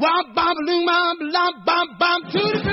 Wop, bop, loom, bop, lop, bop, bop, to the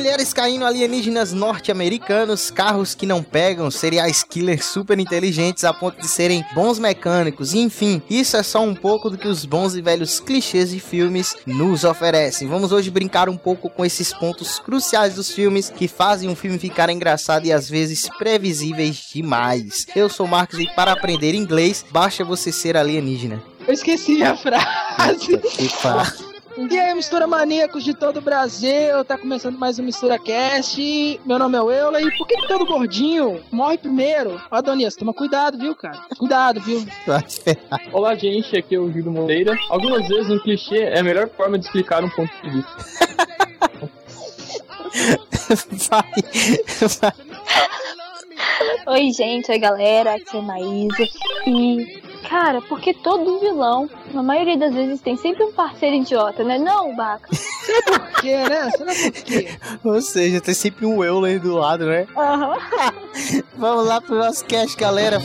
Mulheres caindo alienígenas norte-americanos, carros que não pegam, serial killers super inteligentes a ponto de serem bons mecânicos, enfim, isso é só um pouco do que os bons e velhos clichês de filmes nos oferecem. Vamos hoje brincar um pouco com esses pontos cruciais dos filmes que fazem um filme ficar engraçado e às vezes previsíveis demais. Eu sou o Marcos e para aprender inglês, basta você ser alienígena. Eu esqueci a frase. Epa. E mistura maníacos de todo o Brasil, tá começando mais um Mistura Cast. Meu nome é Euler. E por que, todo gordinho morre primeiro? Ó, Adonias, toma cuidado, viu, cara? Cuidado, viu? Ferrar. Olá, gente, aqui é o Gildo Moreira. Algumas vezes um clichê é a melhor forma de explicar um ponto de vista. Vai. Vai. Oi, gente, oi, galera, aqui é Maísa. E, cara, porque todo vilão, na maioria das vezes, tem sempre um parceiro idiota, né? Não, Baca? Por quê, né? Será por quê? Ou seja, tem sempre um Euler do lado, né? Aham. Vamos lá pro nosso cast, galera.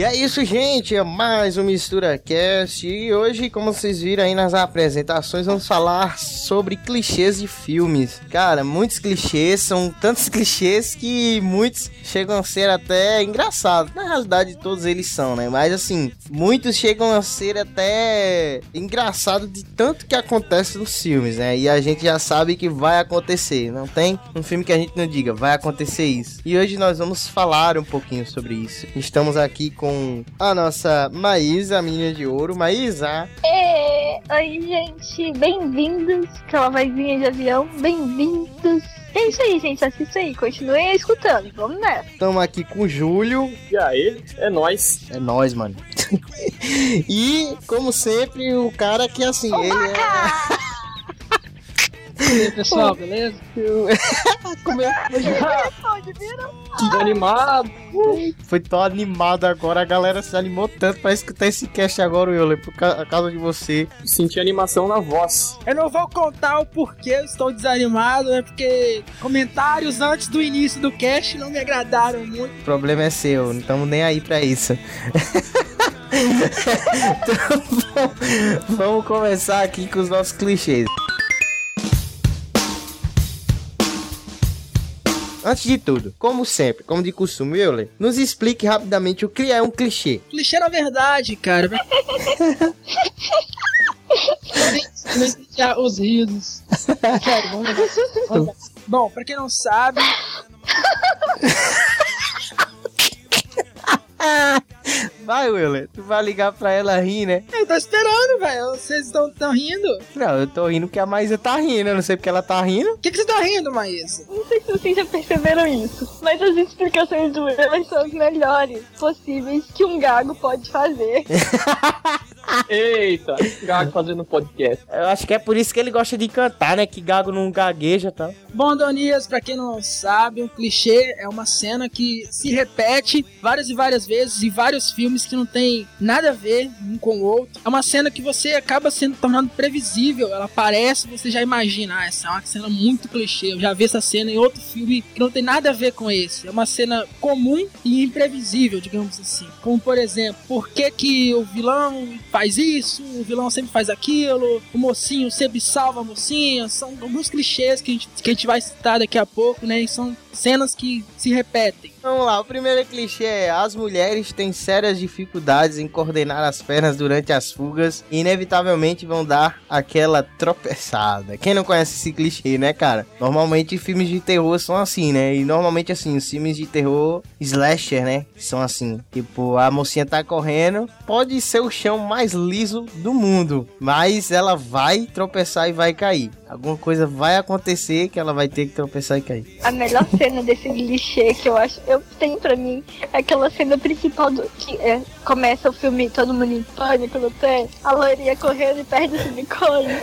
E é isso, gente. É mais um Mistura Cast. E hoje, como vocês viram aí nas apresentações, vamos falar sobre clichês de filmes. Cara, muitos clichês, são tantos clichês que muitos chegam a ser até engraçados. Na realidade, todos eles são, né? Mas assim, muitos chegam a ser até engraçados de tanto que acontece nos filmes, né? E a gente já sabe que vai acontecer. Não tem um filme que a gente não diga, vai acontecer isso. E hoje nós vamos falar um pouquinho sobre isso. Estamos aqui com a nossa Maísa, a menina de ouro. Maísa, Ê, Oi, gente, bem-vindos. Aquela vozinha de avião, bem-vindos. É isso aí, gente, assista aí, continuem escutando, vamos nessa. estamos aqui com o Júlio. E aí, é nóis. É nóis, mano. e, como sempre, o cara que assim, ele é. E aí, pessoal, beleza? Como é- Animado. Foi tão animado agora, a galera se animou tanto pra escutar esse cast agora, Euler, por ca- causa de você. Senti animação na voz. Eu não vou contar o porquê eu estou desanimado, é porque comentários antes do início do cast não me agradaram muito. O problema é seu, não estamos nem aí pra isso. então, vamos- vamos começar aqui com os nossos clichês. Antes de tudo, como sempre, como de costume, Euler, nos explique rapidamente o que é um clichê. Clichê na verdade, cara. Os risos. Sério, vamos. Bom, pra quem não sabe, Vai, Euler, tu vai ligar pra ela rir, né? eu tô esperando, velho. Vocês estão tão rindo? Não, eu tô rindo porque a Maísa tá rindo, eu não sei porque ela tá rindo. O que, que você tá rindo, Maísa? Não sei se vocês já perceberam isso, mas as explicações do Euler são as melhores possíveis que um gago pode fazer. Eita, gago fazendo podcast. Eu acho que é por isso que ele gosta de cantar, né? Que gago não gagueja e tal. Bom, Donias, pra quem não sabe, um clichê é uma cena que se repete várias e várias vezes em vários filmes que não tem nada a ver um com o outro. É uma cena que você acaba sendo tornando previsível. Ela aparece, você já imagina, ah, essa é uma cena muito clichê. Eu já vi essa cena em outro filme que não tem nada a ver com esse. É uma cena comum e imprevisível, digamos assim. Como por exemplo, por que que o vilão faz isso? O vilão sempre faz aquilo. O mocinho sempre salva a mocinha. São alguns clichês que a gente, que a gente vai citar daqui a pouco, né? E são cenas que se repetem. Vamos lá, o primeiro clichê é: as mulheres têm sérias dificuldades em coordenar as pernas durante as fugas e inevitavelmente vão dar aquela tropeçada. Quem não conhece esse clichê, né, cara? Normalmente filmes de terror são assim, né? E normalmente assim, os filmes de terror slasher, né? São assim, tipo, a mocinha tá correndo, pode ser o chão mais liso do mundo, mas ela vai tropeçar e vai cair. Alguma coisa vai acontecer que ela vai ter que tropeçar e cair. A melhor cena desse clichê que eu acho, eu tenho pra mim, aquela cena principal do que é, começa o filme todo mundo em pânico no pé, a loirinha correndo e perde o silicone.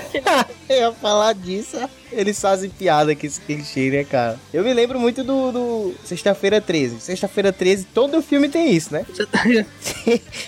Eu ia falar disso. Eles fazem piada com esse clichê, né, cara? Eu me lembro muito do, do Sexta-feira 13. Sexta-feira 13, todo filme tem isso, né?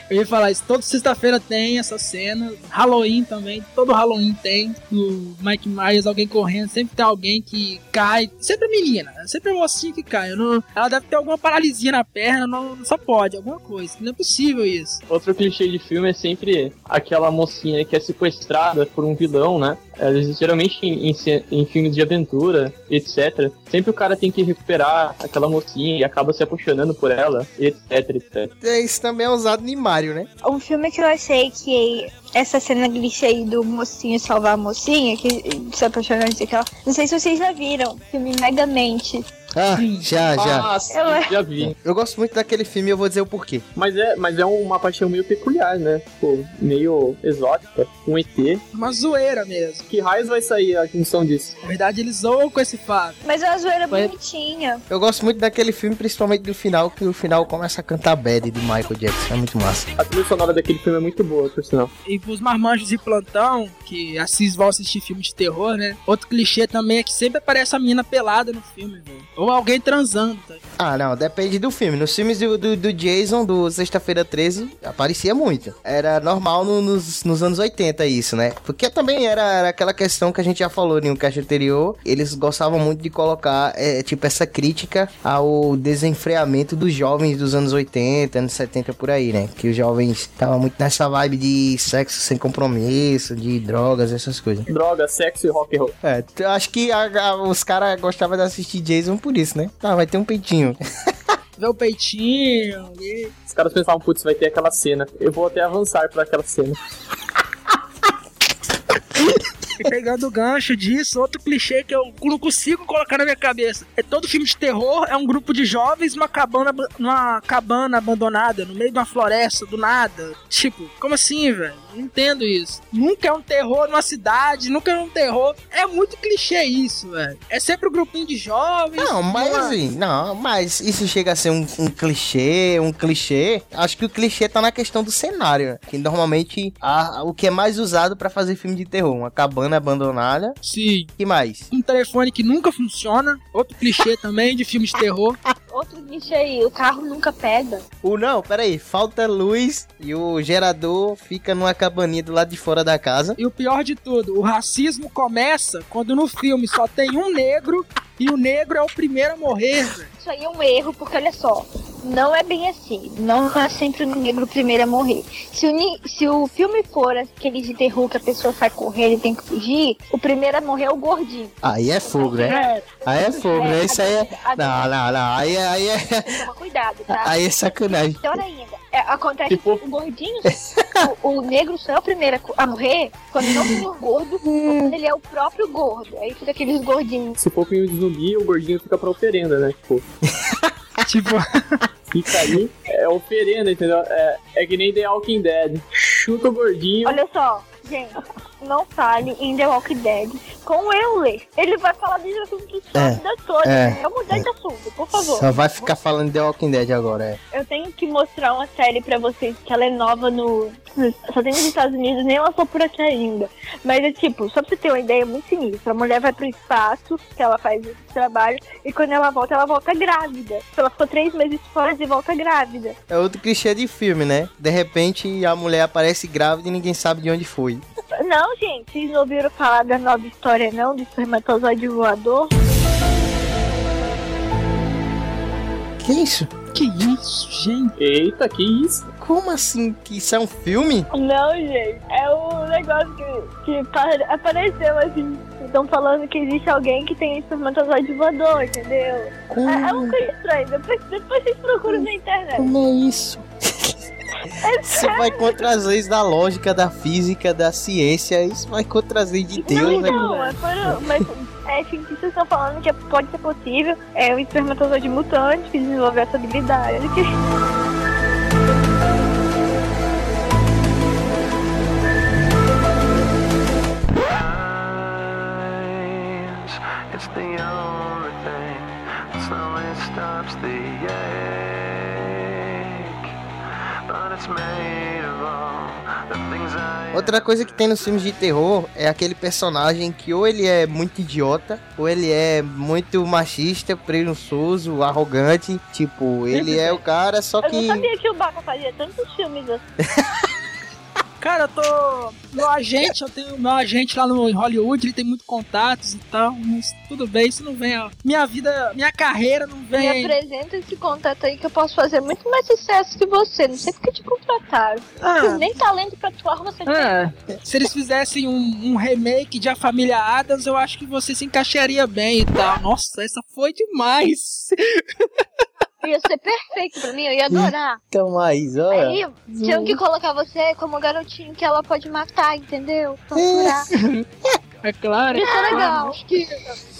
Eu ia falar isso, toda sexta-feira tem essa cena. Halloween também, todo Halloween tem. No Mike Myers, alguém correndo, sempre tem alguém que cai. Sempre a menina, sempre a mocinha que cai. Não- ela deve ter alguma paralisia na perna, não, só pode, alguma coisa. Não é possível isso. Outro clichê de filme é sempre aquela mocinha que é sequestrada por um vilão, né? É, geralmente em, em filmes de aventura, etc. Sempre o cara tem que recuperar aquela mocinha e acaba se apaixonando por ela, etc, etc. Isso também é usado em Mario, né? Um filme que eu achei que essa cena clichê aí do mocinho salvar a mocinha, que se apaixonou, não sei o que lá. Não sei se vocês já viram, o filme Megamente. Ah, já, já. Ah, sim, Eu- já vi. Eu gosto muito daquele filme e eu vou dizer o porquê. Mas é, mas é uma paixão meio peculiar, né? Tipo, meio exótica. Um ET. Uma zoeira mesmo. Que raios vai sair a junção disso? Na verdade, eles zoam com esse fato. Mas a zoeira Foi- bonitinha. Eu gosto muito daquele filme, principalmente do final, que o final começa a cantar Bad de Michael Jackson. É muito massa. A trilha sonora daquele filme é muito boa, por sinal. E pros marmanjos de plantão, que assis vão assistir filme de terror, né? Outro clichê também é que sempre aparece a menina pelada no filme, velho. Ou alguém transando, tá? Ah, não, depende do filme. Nos filmes do, do, do Jason, do Sexta-feira 13, aparecia muito. Era normal no- nos, nos anos 80 isso, né? Porque também era, era aquela questão que a gente já falou em um cast anterior. Eles gostavam muito de colocar, é, tipo, essa crítica ao desenfreamento dos jovens dos anos 80, anos 70 por aí, né? Que os jovens estavam muito nessa vibe de sexo sem compromisso, de drogas, essas coisas. Droga, sexo e rock and roll. É, eu acho que a- a- os caras gostavam de assistir Jason por isso, né? Ah, vai ter um peitinho. Vê o peitinho, e... Os caras pensavam, putz, vai ter aquela cena. Eu vou até avançar pra aquela cena. E pegando o gancho disso, outro clichê que eu não consigo colocar na minha cabeça. É todo filme de terror, é um grupo de jovens numa cabana, numa cabana abandonada, no meio de uma floresta, do nada. Tipo, como assim, velho? Não entendo isso. Nunca é um terror numa cidade, nunca é um terror. É muito clichê isso, velho. É sempre um grupinho de jovens. Não, mas numa- assim, não, mas isso chega a ser um, um clichê, um clichê. Acho que o clichê tá na questão do cenário, que normalmente a, o que é mais usado pra fazer filme de terror, uma cabana abandonada. Sim. Que mais? Um telefone que nunca funciona. Outro clichê também de filme de terror. Outro clichê aí, o carro nunca pega. O não, peraí, falta luz e o gerador fica numa cabaninha do lado de fora da casa. E o pior de tudo, o racismo começa quando no filme só tem um negro e o negro é o primeiro a morrer. Isso aí é um erro, porque olha só, não é bem assim. Não é sempre o negro primeiro a morrer. Se o, se o filme for aquele de terror que a pessoa sai correndo e tem que fugir, o primeiro a morrer é o gordinho. Aí é fogo, né? É, Aí é fogo, né? Isso aí é. a- Não, não, não. Aí, é- aí, é, Toma cuidado, tá? aí é sacanagem. Pior ainda, é, acontece Tipo- que o gordinho, o, o negro só é o primeiro a morrer quando não for gordo, ou quando ele é o próprio gordo. Aí fica aqueles gordinhos. Se for filme de zumbi, o gordinho fica pra oferenda, né? Tipo, Tipo, fica aí, é oferenda, entendeu? É, é que nem The Walking Dead. Chuta o gordinho. Olha só, gente, não fale em The Walking Dead com Euler. Ele vai falar desse assunto só É, a vida toda. é, Vamos mudar de assunto, por favor. Só vai ficar falando de The Walking Dead agora, é. Eu tenho que mostrar uma série pra vocês que ela é nova no. no- Só tem nos Estados Unidos, nem lançou por aqui ainda. Mas é tipo, só pra você ter uma ideia, é muito sinistra. A mulher vai pro espaço, que ela faz esse trabalho, e quando ela volta, ela volta grávida. Ela ficou três meses fora e volta grávida. É outro clichê de filme, né? De repente a mulher aparece grávida e ninguém sabe de onde foi. Não, gente, vocês não ouviram falar da nova história, não? Do espermatozoide voador? Que isso? que isso, gente? Eita, que isso? Como assim? Que isso é um filme? Não, gente. É um negócio que, que pa- apareceu assim. Estão falando que existe alguém que tem espermatozoide voador, entendeu? Como, É, é uma coisa estranha. Depois, depois vocês procuram na internet. como é isso? Isso vai contra as leis da lógica, da física, da ciência. Isso vai contra as leis de Deus, não, né? não, é por, mas é, cientistas estão falando que pode ser possível. É um espermatozoide mutante que desenvolveu essa habilidade. Que... It's the only thing that slowly stops the ache. Outra coisa que tem nos filmes de terror é aquele personagem que ou ele é muito idiota, ou ele é muito machista, presunçoso, arrogante. Tipo, ele é o cara, só Eu não que. sabia que o Baca fazia tantos filmes assim. Cara, eu tô. Meu agente, eu tenho meu agente lá no em Hollywood, ele tem muito contatos e tal, mas tudo bem, isso não vem, ó. Minha vida, minha carreira não Me vem. apresenta esse contato aí que eu posso fazer muito mais sucesso que você. Não sei porque te contrataram. Ah, Nem talento pra atuar você tem. é. Se eles fizessem um, um remake de A Família Adams, eu acho que você se encaixaria bem e tal. Nossa, essa foi demais. Ia ser perfeito pra mim, eu ia adorar. Então, mas, olha. Aí tinham que colocar você como garotinho que ela pode matar, entendeu? Torturar. É claro. Isso é legal. Acho que.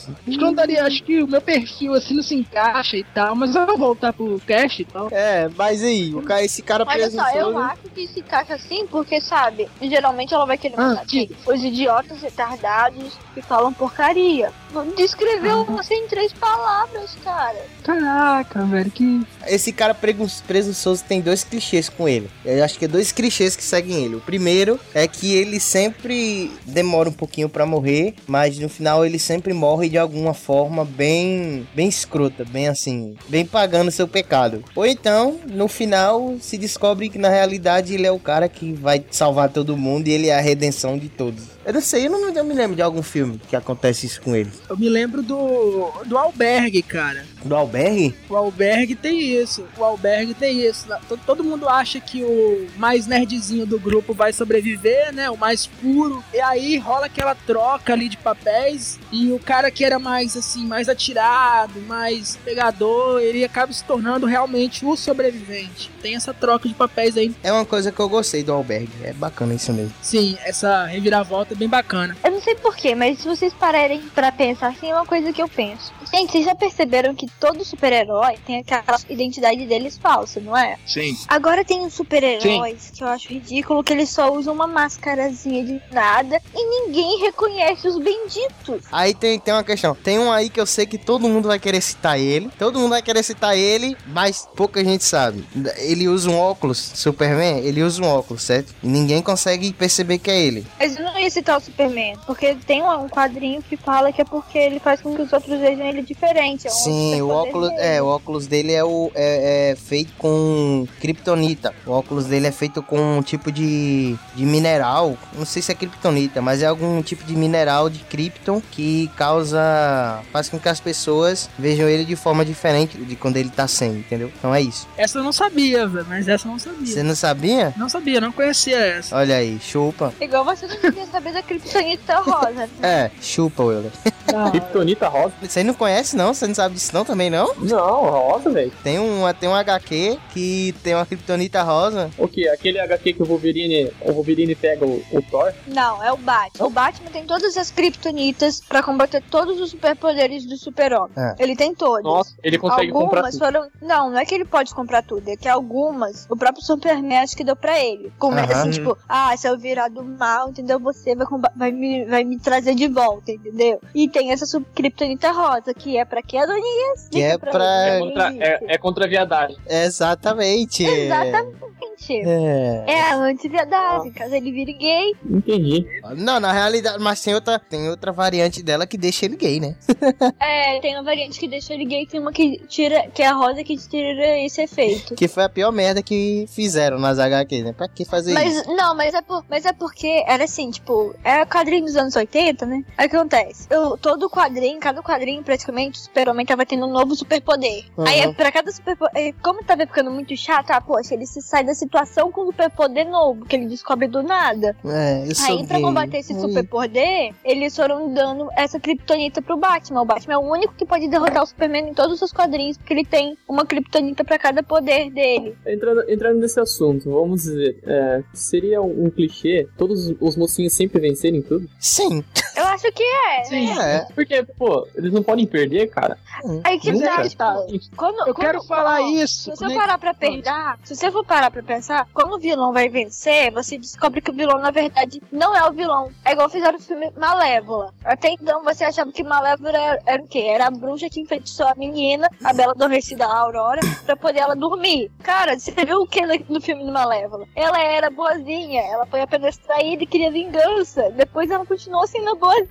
Acho que não daria, acho que o meu perfil assim não se encaixa e tal, mas eu vou voltar pro cast e tal. É, mas aí, o cara, esse cara Olha só, eu presunçoso. acho que se encaixa assim porque, sabe, geralmente ela vai querer Ah, matar quem? Os idiotas retardados que falam porcaria. Descreveu você em três palavras, cara. Caraca, velho, que. Esse cara presunçoso tem dois clichês com ele. Eu acho que é dois clichês que seguem ele. O primeiro é que ele sempre demora um pouquinho pra morrer, mas no final ele sempre morre de alguma forma bem, bem escrota, bem assim, bem pagando seu pecado. Ou então, no final, se descobre que na realidade ele é o cara que vai salvar todo mundo e ele é a redenção de todos. Eu não sei, eu não eu me lembro de algum filme que acontece isso com ele. Eu me lembro do. do albergue, cara. Do Albergue? O albergue tem isso. O albergue tem isso. Todo, mundo acha que o mais nerdzinho do grupo vai sobreviver, né? O mais puro. E aí rola aquela troca ali de papéis. E o cara que era mais assim, mais atirado, mais pegador, ele acaba se tornando realmente o sobrevivente. Tem essa troca de papéis aí. É uma coisa que eu gostei do Albergue. É bacana isso mesmo. Sim, essa reviravolta bem bacana. Eu não sei porquê, mas se vocês pararem pra pensar assim, é uma coisa que eu penso. Gente, vocês já perceberam que todo super-herói tem aquela identidade deles falsa, não é? Sim. Agora tem os super-heróis que eu acho ridículo que eles só usam uma máscarazinha de nada e ninguém reconhece os benditos. Aí tem, tem uma questão. Tem um aí que eu sei que todo mundo vai querer citar ele. Todo mundo vai querer citar ele, mas pouca gente sabe. Ele usa um óculos, Superman, ele usa um óculos, certo? E ninguém consegue perceber que é ele. Mas eu não ia citar o Superman, porque tem um um quadrinho que fala que é porque ele faz com que os outros vejam ele diferente. É um Sim, o óculos, dele. é, o óculos dele é, o, é, é feito com kryptonita. O óculos dele é feito com um tipo de, de mineral. Não sei se é kryptonita, mas é algum tipo de mineral de krypton que causa. faz com que as pessoas vejam ele de forma diferente de quando ele tá sem, entendeu? Então é isso. Essa eu não sabia, velho, mas essa eu não sabia. Você não sabia? Não sabia, não conhecia essa. Olha aí, chupa. Igual você não queria saber da Kryptonita Rosa. né? É, chupa, Willer. Kryptonita rosa? Você não conhece, não? Você não sabe disso, não, também, não? Não, rosa, velho. Tem um, tem um HQ que tem uma kryptonita rosa. O que? Aquele HQ que o Wolverine, o Wolverine pega o, o Thor? Não, é o Batman. O Batman tem todas as Kryptonitas pra combater todos os superpoderes do super-homem. É. Ele tem todos. Nossa, ele consegue comprar algumas tudo. foram. Não, não é que ele pode comprar tudo, é que algumas o próprio Superman acho que deu pra ele. Como é Aham. assim, tipo, ah, se eu virar do mal, entendeu? Você vai, vai, me, vai me trazer de volta, entendeu? E tem essa Kryptonita rosa, que é pra quê, Adonias? Que é Diga pra- É contra, é, é contra a viadagem. Exatamente. Exatamente. É. É a anti-viadagem, caso ele vire gay. Entendi. Não, na realidade, mas tem outra, tem outra variante dela que deixa ele gay, né? É, tem uma variante que deixa ele gay, tem uma que tira, que é a rosa que tira esse efeito. Que foi a pior merda que fizeram nas HQ, né? Pra que fazer Mas isso? não, mas é, por, mas é porque era assim, tipo, é quadrinho dos anos 80, né? Aí o que acontece? Eu, todo quadrinho, cada quadrinho, praticamente, o super-homem tava tendo um novo superpoder. Uhum. Aí, pra cada superpoder, como tava ficando muito chato, ah, poxa, ele se sai desse situação com um superpoder novo, que ele descobre do nada. É, sou Aí, pra gay. combater esse superpoder, eles foram dando essa kryptonita pro Batman. O Batman é o único que pode derrotar o Superman em todos os quadrinhos, porque ele tem uma kryptonita pra cada poder dele. Entrando, entrando nesse assunto, vamos dizer, é, seria um, um clichê todos os mocinhos sempre vencerem tudo? Sim. Eu acho que é. É. Porque, pô, eles não podem perder, cara. Aí que Nunca. tá, tipo, quando, Eu quando- quero falar isso. Se você né? parar pra pensar, se você for parar pra pensar, quando o vilão vai vencer, você descobre que o vilão, na verdade, não é o vilão. É igual fizeram o filme Malévola. Até então você achava que Malévola era, era o quê? Era a bruxa que enfeitiçou a menina, a bela adormecida a Aurora, pra poder ela dormir. Cara, você viu o que no, no filme do Malévola? Ela era boazinha, ela foi apenas traída e queria vingança. Depois ela continuou sendo boazinha.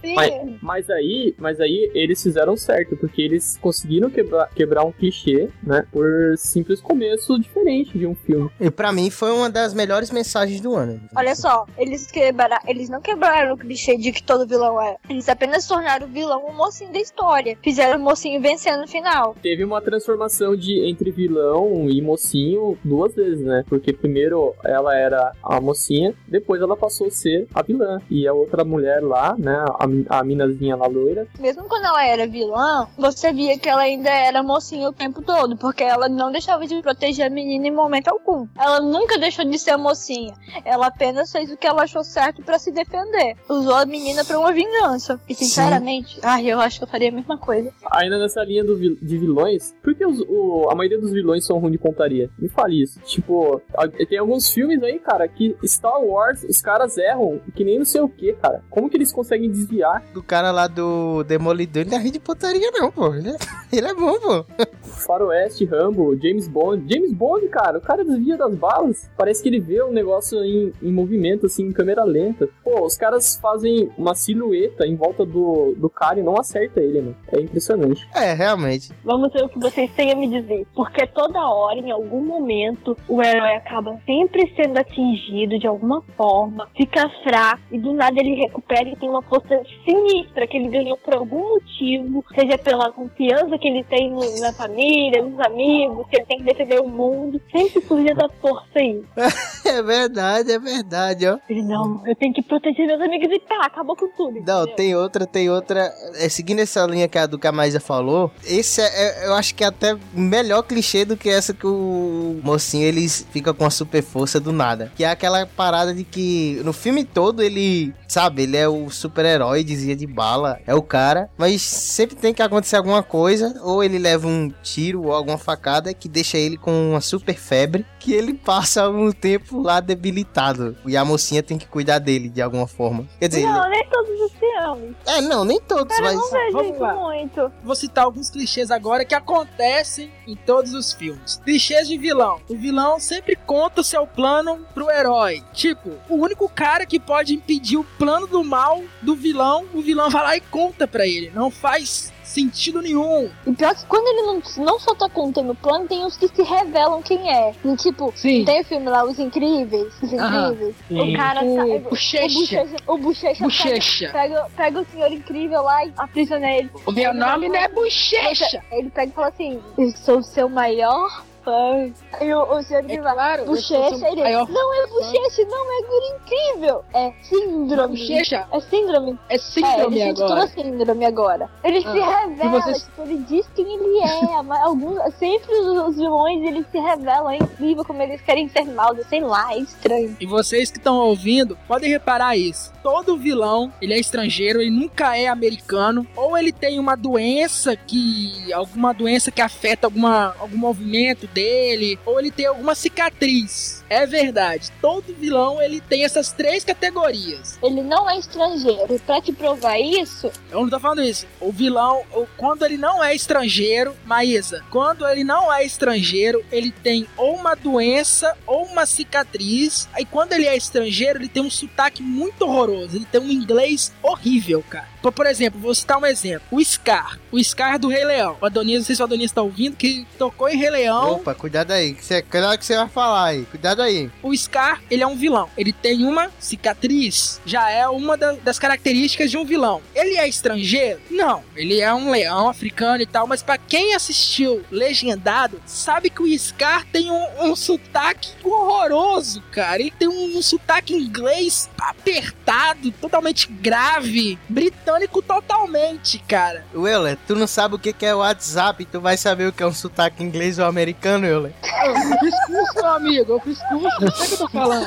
Mas aí, mas aí eles fizeram certo, porque eles conseguiram quebrar, quebrar um clichê, né? Por simples começo diferente de um filme. E pra mim foi uma das melhores mensagens do ano. Olha só, eles quebraram, eles não quebraram o clichê de que todo vilão é. Eles apenas tornaram o vilão um mocinho da história. Fizeram o mocinho vencendo no final. Teve uma transformação de entre vilão e mocinho duas vezes, né? Porque primeiro ela era a mocinha, depois ela passou a ser a vilã. E a outra mulher lá, né? A, a minazinha lá loira, Mesmo quando ela era vilã, você via que ela ainda era mocinha o tempo todo, porque ela não deixava de proteger a menina em momento algum. Ela nunca deixou de ser mocinha. Ela apenas fez o que ela achou certo pra se defender. Usou a menina pra uma vingança. E sinceramente, ai, eu acho que eu faria a mesma coisa. Ainda nessa linha do de vilões, por que os- o- a maioria dos vilões são ruins de pontaria? Me fale isso. Tipo, tem alguns filmes aí, cara, que Star Wars, os caras erram que nem não sei o que, cara. Como que eles conseguem desviar? Do cara lá do Demolidor, ele não é ruim de putaria, não, pô. Ele é, ele é bom, pô. Faroeste, Rambo, James Bond. James Bond, cara, o cara desvia das balas. Parece que ele vê o negócio em, em movimento, assim, em câmera lenta. Pô, os caras fazem uma silhueta em volta do, do cara e não acerta ele, mano. É impressionante. É, realmente. Vamos ver o que vocês têm a me dizer. Porque toda hora, em algum momento, o herói acaba sempre sendo atingido de alguma forma, fica fraco e do nada ele recupera e tem uma força sinistra que ele ganhou por algum motivo, seja pela confiança que ele tem no- na família, nos amigos, que ele tem que defender o mundo. Sempre surge essa força aí. É verdade, é verdade, ó. Ele, não, eu tenho que proteger meus amigos e pá, acabou com tudo. Não, entendeu? tem outra, tem outra. É, seguindo essa linha que a do que a Maísa falou, esse é, é- eu acho que é até melhor clichê do que essa que o mocinho eles fica com a super força do nada. Que é aquela parada de que no filme todo ele, sabe, ele é o super-herói, dizia de bala, é o cara, mas sempre tem que acontecer alguma coisa, ou ele leva um tiro ou alguma facada que deixa ele com uma super febre, que ele passa algum tempo lá debilitado. E a mocinha tem que cuidar dele de alguma forma. Quer dizer, ele- Não, nem todos os filmes. é, não, nem todos, Cara, eu mas. não vejo vamos isso lá. muito. Vou citar alguns clichês agora que acontecem em todos os filmes. Clichês de vilão. O vilão sempre conta o seu plano pro herói. Tipo, o único cara que pode impedir o plano do mal do vilão, o vilão vai lá e conta pra ele. Não faz sentido nenhum. E pior que quando ele não, não só tá contando o plano, tem os que se revelam quem é. E, tipo, Sim. tem o filme lá, Os Incríveis. Os. Incríveis. Sim. O cara O sai. Bochecha. O Bochecha. O Bochecha. Pega, pega, pega o senhor incrível lá e aprisiona ele. O meu nome não é Bochecha. Ele pega e fala assim: Eu sou o seu maior fã. E o, o senhor É incrível vai. claro. sou Bochecha, ele. maior Não é bochecha, não é guri incrível. É síndrome. Bochecha É síndrome. é É, síndrome ele sente toda agora. a síndrome agora. Ele se Ah, revela, e vocês- tipo, ele diz quem ele é. mas alguns, sempre os, os vilões, eles se revelam. É incrível como eles querem ser mal. Sei lá, é estranho. E vocês que estão ouvindo, podem reparar isso. Todo vilão, ele é estrangeiro, ele nunca é americano, ou ele tem uma doença que alguma doença que afeta alguma algum movimento dele, ou ele tem alguma cicatriz. É verdade. Todo vilão, ele tem essas três categorias. Ele não é estrangeiro. E pra te provar isso, Eu não tô falando isso. O vilão, quando ele não é estrangeiro, Maísa, quando ele não é estrangeiro, ele tem ou uma doença ou uma cicatriz. Aí quando ele é estrangeiro, ele tem um sotaque muito horroroso. Ele tem um inglês horrível, cara. Por, por exemplo, vou citar um exemplo. O Scar. O Scar do Rei Leão. O Adonis, não sei se o Adonis tá ouvindo, que tocou em Rei Leão. Opa, cuidado aí. Que cê, cuidado que você vai falar aí. Cuidado aí. O Scar, ele é um vilão. Ele tem uma cicatriz. Já é uma da- das características de um vilão. Ele é estrangeiro? Não. Ele é um leão africano e tal. Mas pra quem assistiu Legendado, sabe que o Scar tem um, um sotaque horroroso, cara. Ele tem um, um sotaque inglês apertado, totalmente grave. Britânico totalmente, cara. Euler, tu não sabe o que é o WhatsApp, tu vai saber o que é um sotaque inglês ou americano, Euler? Eu fiz curso, meu amigo. Eu fiz curso. Não sei o que eu tô falando.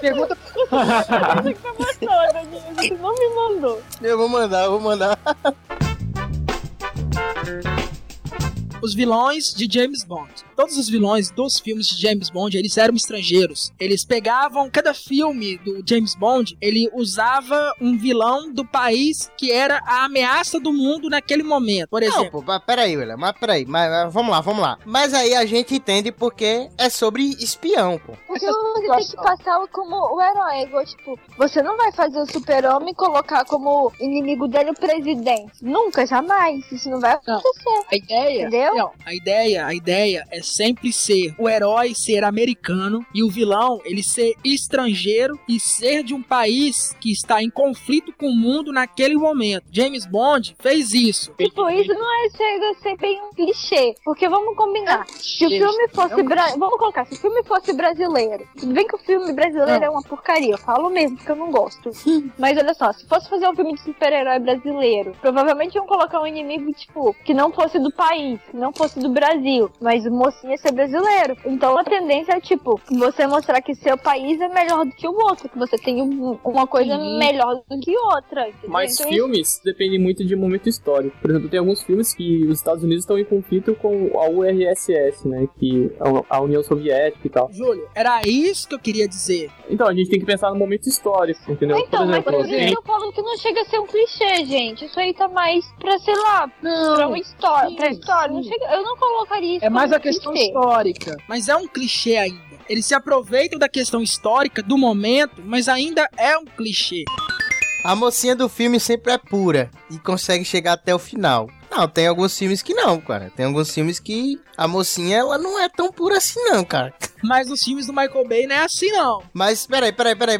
Pergunta Não, Danilo, você não me mandou. Eu vou mandar, eu vou mandar. os vilões de James Bond. Todos os vilões dos filmes de James Bond, eles eram estrangeiros. Eles pegavam, cada filme do James Bond, ele usava um vilão do país que era a ameaça do mundo naquele momento. Por Não, exemplo, pô, mas peraí, Euler, mas peraí, mas, mas vamos lá, vamos lá. Mas aí a gente entende porque é sobre espião, pô. Porque você tem que passar como o herói. Igual, tipo, você não vai fazer o super-homem colocar como inimigo dele o presidente. Nunca, jamais. Isso não vai Não. acontecer. a ideia, Entendeu? Não, a ideia, a ideia é sempre ser o herói ser americano e o vilão ele ser estrangeiro e ser de um país que está em conflito com o mundo naquele momento. James Bond fez isso. Tipo, isso não é chega a ser bem um clichê. Porque vamos combinar. Se o filme fosse. É um bra- Vamos colocar, se o filme fosse brasileiro. Tudo bem que o filme brasileiro Não. é uma porcaria. Eu falo mesmo, porque eu não gosto. Mas olha só, se fosse fazer um filme de super-herói brasileiro, provavelmente iam colocar um inimigo, tipo, que não fosse do país, que não fosse do Brasil. Mas o mocinho ia ser brasileiro. Então a tendência é, tipo, você mostrar que seu país é melhor do que o outro. Que você tem um- uma coisa Uhum. melhor do que outra. entendeu? Mas Então, filmes dependem muito de momento histórico. Por exemplo, tem alguns filmes que os Estados Unidos estão em conflito com a URSS, né? Que é a União Soviética e tal. Júlio, era isso que eu queria dizer. Então, a gente tem que pensar no momento histórico, entendeu? Então, Por mas exemplo, por isso eu falo que não chega a ser um clichê, gente. Isso aí tá mais pra, sei lá, pra uma história. sim, pra história. Não. Chega, eu não colocaria isso É mais a questão clichê. histórica. Mas é um clichê ainda. Eles se aproveitam da questão histórica do momento, mas ainda é um clichê. A mocinha do filme sempre é pura e consegue chegar até o final. Não, tem alguns filmes que não, cara. Tem alguns filmes que a mocinha, ela não é tão pura assim não, cara. Mas nos filmes do Michael Bay não é assim, não. Mas, peraí, peraí, peraí.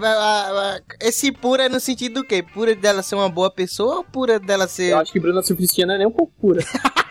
Esse pura é no sentido do quê? Pura dela ser uma boa pessoa ou pura dela ser... Eu acho que Bruna Surfistina é nem um pouco pura.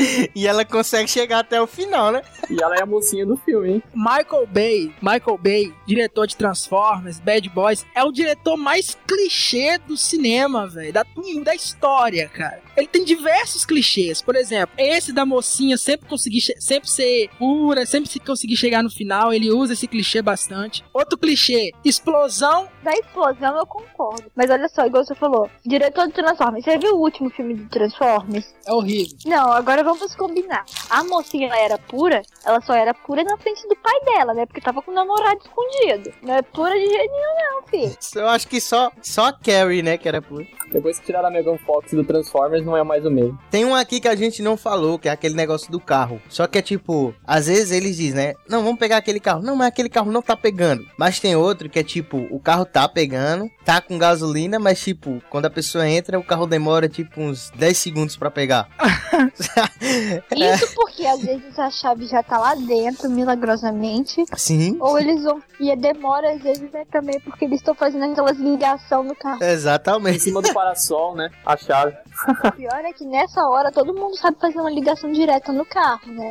E ela consegue chegar até o final, né? E ela é a mocinha do filme, hein? Michael Bay, Michael Bay, diretor de Transformers, Bad Boys, é o diretor mais clichê do cinema, velho, da, da história, cara. Ele tem diversos clichês, por exemplo, esse da mocinha sempre conseguir sempre ser pura, sempre se conseguir chegar no final, ele usa esse clichê bastante. Outro clichê, explosão, Da explosão eu concordo. Mas olha só, igual você falou, diretor de Transformers. Você viu o último filme de Transformers? é horrível. Não, agora vamos combinar. A mocinha ela era pura, ela só era pura na frente do pai dela, né? Porque tava com o namorado escondido. Não é pura de jeito nenhum, não, filho. Eu acho que só, só a Carrie, né, que era pura. Depois que tiraram a Megan Fox do Transformers, não é mais o mesmo. Tem um aqui que a gente não falou, que é aquele negócio do carro. Só que é tipo, às vezes eles dizem, né? Não, vamos pegar aquele carro. Não, mas aquele carro não tá pegando. Mas tem outro que é tipo, o carro tá pegando, tá com gasolina, mas tipo, quando a pessoa entra, o carro demora tipo uns 10 segundos pra pegar. Isso porque às vezes a chave já tá lá dentro, milagrosamente. Sim, Ou eles vão. E demora às vezes né, também porque eles estão fazendo aquelas ligação no carro. Em exatamente. cima do parasol, né? A chave. O pior é que nessa hora todo mundo sabe fazer uma ligação direta no carro, né?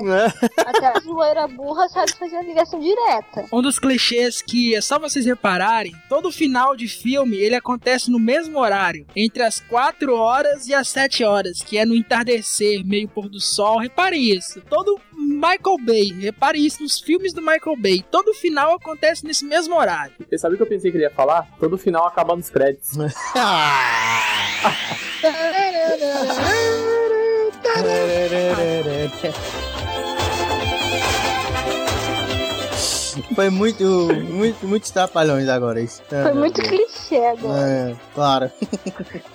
Até a zoeira burra sabe fazer uma ligação direta. Um dos clichês que é só vocês repararem, todo final de filme ele acontece no mesmo horário, entre as 4 horas e as 7 horas, que é no entardecer, meio pôr do sol. Reparem isso. Todo Michael Bay, reparem isso nos filmes do Michael Bay. Todo final acontece nesse mesmo horário. Você sabe o que eu pensei que ele ia falar? Todo final acaba nos créditos. Foi muito, muito, muitos trapalhões agora isso. Foi muito clichê agora. É, claro.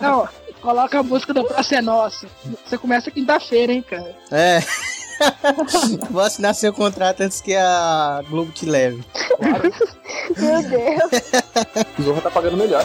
Não, coloca a música da Praça é Nossa. Você começa quinta-feira, hein, cara. É. Vou assinar seu contrato antes que a Globo te leve. Meu Deus. O Zorra tá pagando melhor.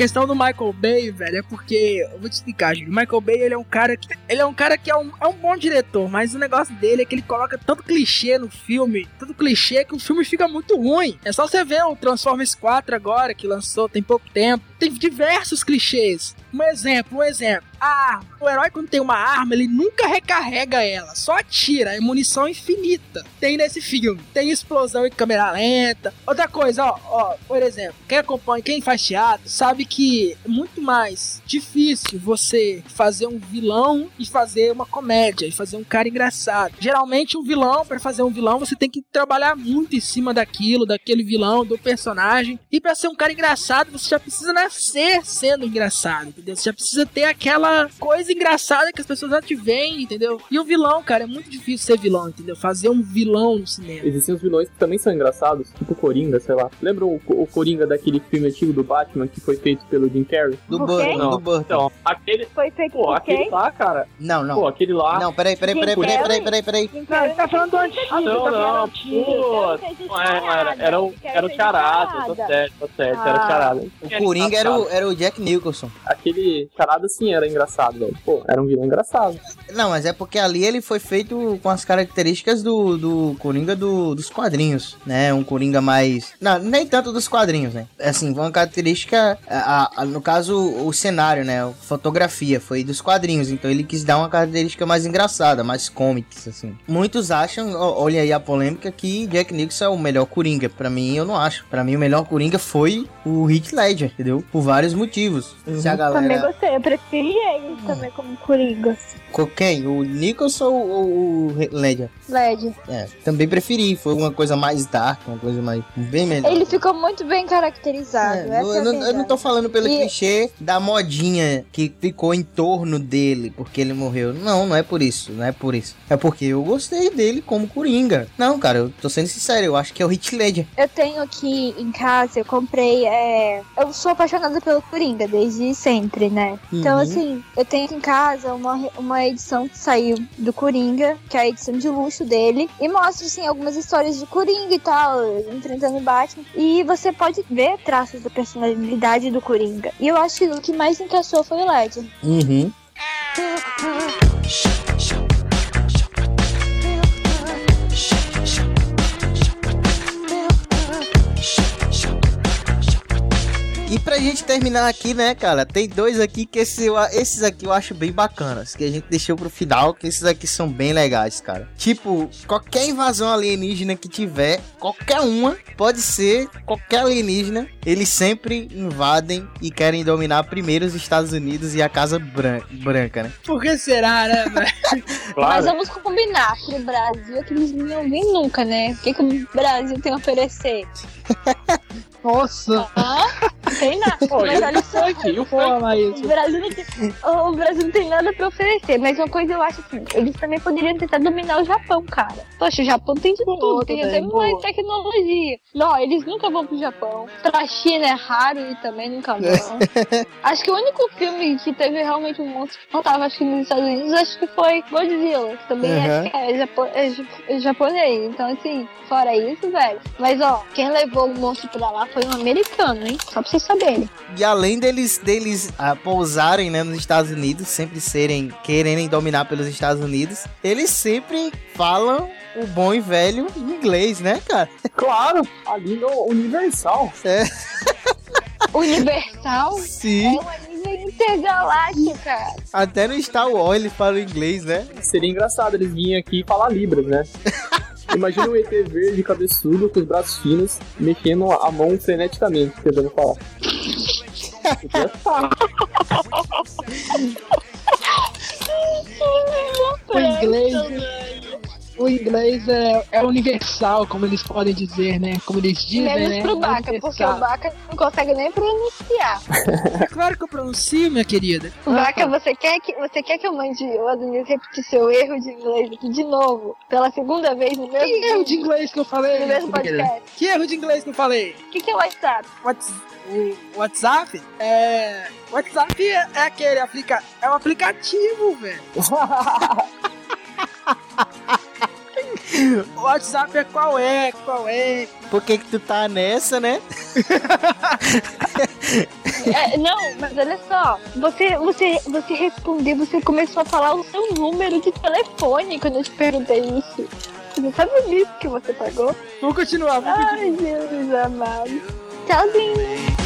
Questão do Michael Bay, velho, é porque. Eu vou te explicar, gente. O Michael Bay, ele é um cara que. Ele é um cara que é um, é um bom diretor, mas o negócio dele é que ele coloca tanto clichê no filme, tanto clichê que o filme fica muito ruim. É só você ver o Transformers 4 agora, que lançou tem pouco tempo. Tem diversos clichês. Um exemplo, um exemplo. A arma. O herói, quando tem uma arma, ele nunca recarrega ela, só atira. É munição infinita. Tem nesse filme. Tem explosão em câmera lenta. Outra coisa, ó, ó, por exemplo, quem acompanha, quem faz teatro, sabe que é muito mais difícil você fazer um vilão e fazer uma comédia, e fazer um cara engraçado. Geralmente, um vilão, para fazer um vilão, você tem que trabalhar muito em cima daquilo, daquele vilão, do personagem. E para ser um cara engraçado, você já precisa nascer sendo engraçado, entendeu? Você já precisa ter aquela coisa engraçada que as pessoas já te veem, entendeu? E o vilão, cara, é muito difícil ser vilão, entendeu? Fazer um vilão no cinema. Existem os vilões que também são engraçados, tipo o Coringa, sei lá. Lembra o, o Coringa daquele filme antigo do Batman que foi feito pelo Jim Carrey? Do Burton, do Burton. Então, aquele. Foi feito Pô, por aquele quem? lá, cara. Não, não. Pô, aquele lá. Não, peraí, peraí, peraí, peraí, peraí, peraí, peraí. Não, ele tá falando do antigo. Ah, não, tá não. antigo. Pô, não era, era, era o, era o Charada, tá certo, tá certo, era o Ah. Charada. O Coringa era o, era o Jack Nicholson. Aquele Charada sim era engraçado, velho. Pô, era um vilão engraçado. Não, mas é porque ali ele foi feito com as características do, do Coringa do- dos quadrinhos, né? Um Coringa mais. Não, nem tanto dos quadrinhos, né? Assim, uma característica. a- a- no caso, o cenário, né? A fotografia foi dos quadrinhos. Então ele quis dar uma característica mais engraçada, mais comics, assim. Muitos acham, olha aí a polêmica, que Jack Nicholson é o melhor Coringa. Pra mim, eu não acho. Pra mim, o melhor Coringa foi o Heath Ledger, entendeu? Por vários motivos. Se a Também galera. gostei, eu preferi ele também como Coringa. Co- Quem? O Nicholson ou o o Ledger? LED. É, também preferi. Foi uma coisa mais dark, uma coisa mais. bem melhor. Ele ficou muito bem caracterizado. É, eu, é não, eu não tô falando pelo E- clichê da modinha que ficou em torno dele porque ele morreu. Não, não é por isso. Não é por isso. É porque eu gostei dele como Coringa. Não, cara, eu tô sendo sincero. Eu acho que é o Hit Ledger. Eu tenho aqui em casa, eu comprei. É... Eu sou apaixonada pelo Coringa desde sempre, né? Então, Uhum. assim, eu tenho aqui em casa uma, re- uma edição que saiu do Coringa, que é a edição de luxo dele, e mostra, assim, algumas histórias de Coringa e tal, enfrentando o Batman. E você pode ver traços da personalidade do Coringa. E eu acho que o que mais encaixou foi o Ledger. Uhum. E pra gente terminar aqui, né, cara, tem dois aqui que esse, esses aqui eu acho bem bacanas, que a gente deixou pro final, que esses aqui são bem legais, cara. Tipo, qualquer invasão alienígena que tiver, qualquer uma, pode ser qualquer alienígena, eles sempre invadem e querem dominar primeiro os Estados Unidos e a Casa Bran- Branca, né? Por que será, né, velho? Mas Claro. vamos combinar, pro Brasil, que eles não vêm nunca, né? O que, que o Brasil tem a oferecer? Nossa. Ah, tem nada. Pô, Mas olha o só? E o Brasil, não tem, o Brasil não tem nada pra oferecer. Mas uma coisa eu acho assim, eles também poderiam tentar dominar o Japão, cara. Poxa, o Japão tem de tudo, tem até mais tecnologia. Não, eles nunca vão pro Japão. Pra China é raro e também nunca vão. acho que o único filme que teve realmente um monstro que não tava, acho que nos Estados Unidos, acho que foi Godzilla. Que também Uhum. acho que é, japo é é japonês. Então, assim, fora isso, velho. Mas, ó, quem levou o monstro pra lá foi um americano, hein? Só pra vocês saberem. E além deles, deles ah, pousarem né, nos Estados Unidos, sempre serem, quererem dominar pelos Estados Unidos, eles sempre falam o bom e velho inglês, né, cara? Claro, a língua universal. Universal é Sim. uma nível intergaláctica. Até no Star Wars eles falam inglês, né? Seria engraçado eles virem aqui e falar Libras, né? Imagina um ET verde, cabeçudo, com os braços finos, mexendo a mão freneticamente, tentando falar. O inglês. O inglês é, é universal, como eles podem dizer, né? Como eles dizem, Menos né? pro É Baca, porque universal. o Baca não consegue nem pronunciar. É claro que eu pronuncio, minha querida. Baca, você quer que, você quer que eu mande o Adonias repetir seu erro de inglês aqui de novo? Pela segunda vez no mesmo, Que erro de inglês que eu falei? no mesmo podcast. Que erro de inglês que eu falei? O que, que é o WhatsApp? Whats- o WhatsApp é. WhatsApp é, é aquele aplica... é um aplicativo, velho. o WhatsApp é qual é, qual é. Por que que tu tá nessa, né? É, não, mas olha só. Você, você, você respondeu, você começou a falar o seu número de telefone quando eu te perguntei isso. Você sabe disso que você pagou? Vamos continuar, vamos continuar. Ai, Jesus amado. Tchauzinho.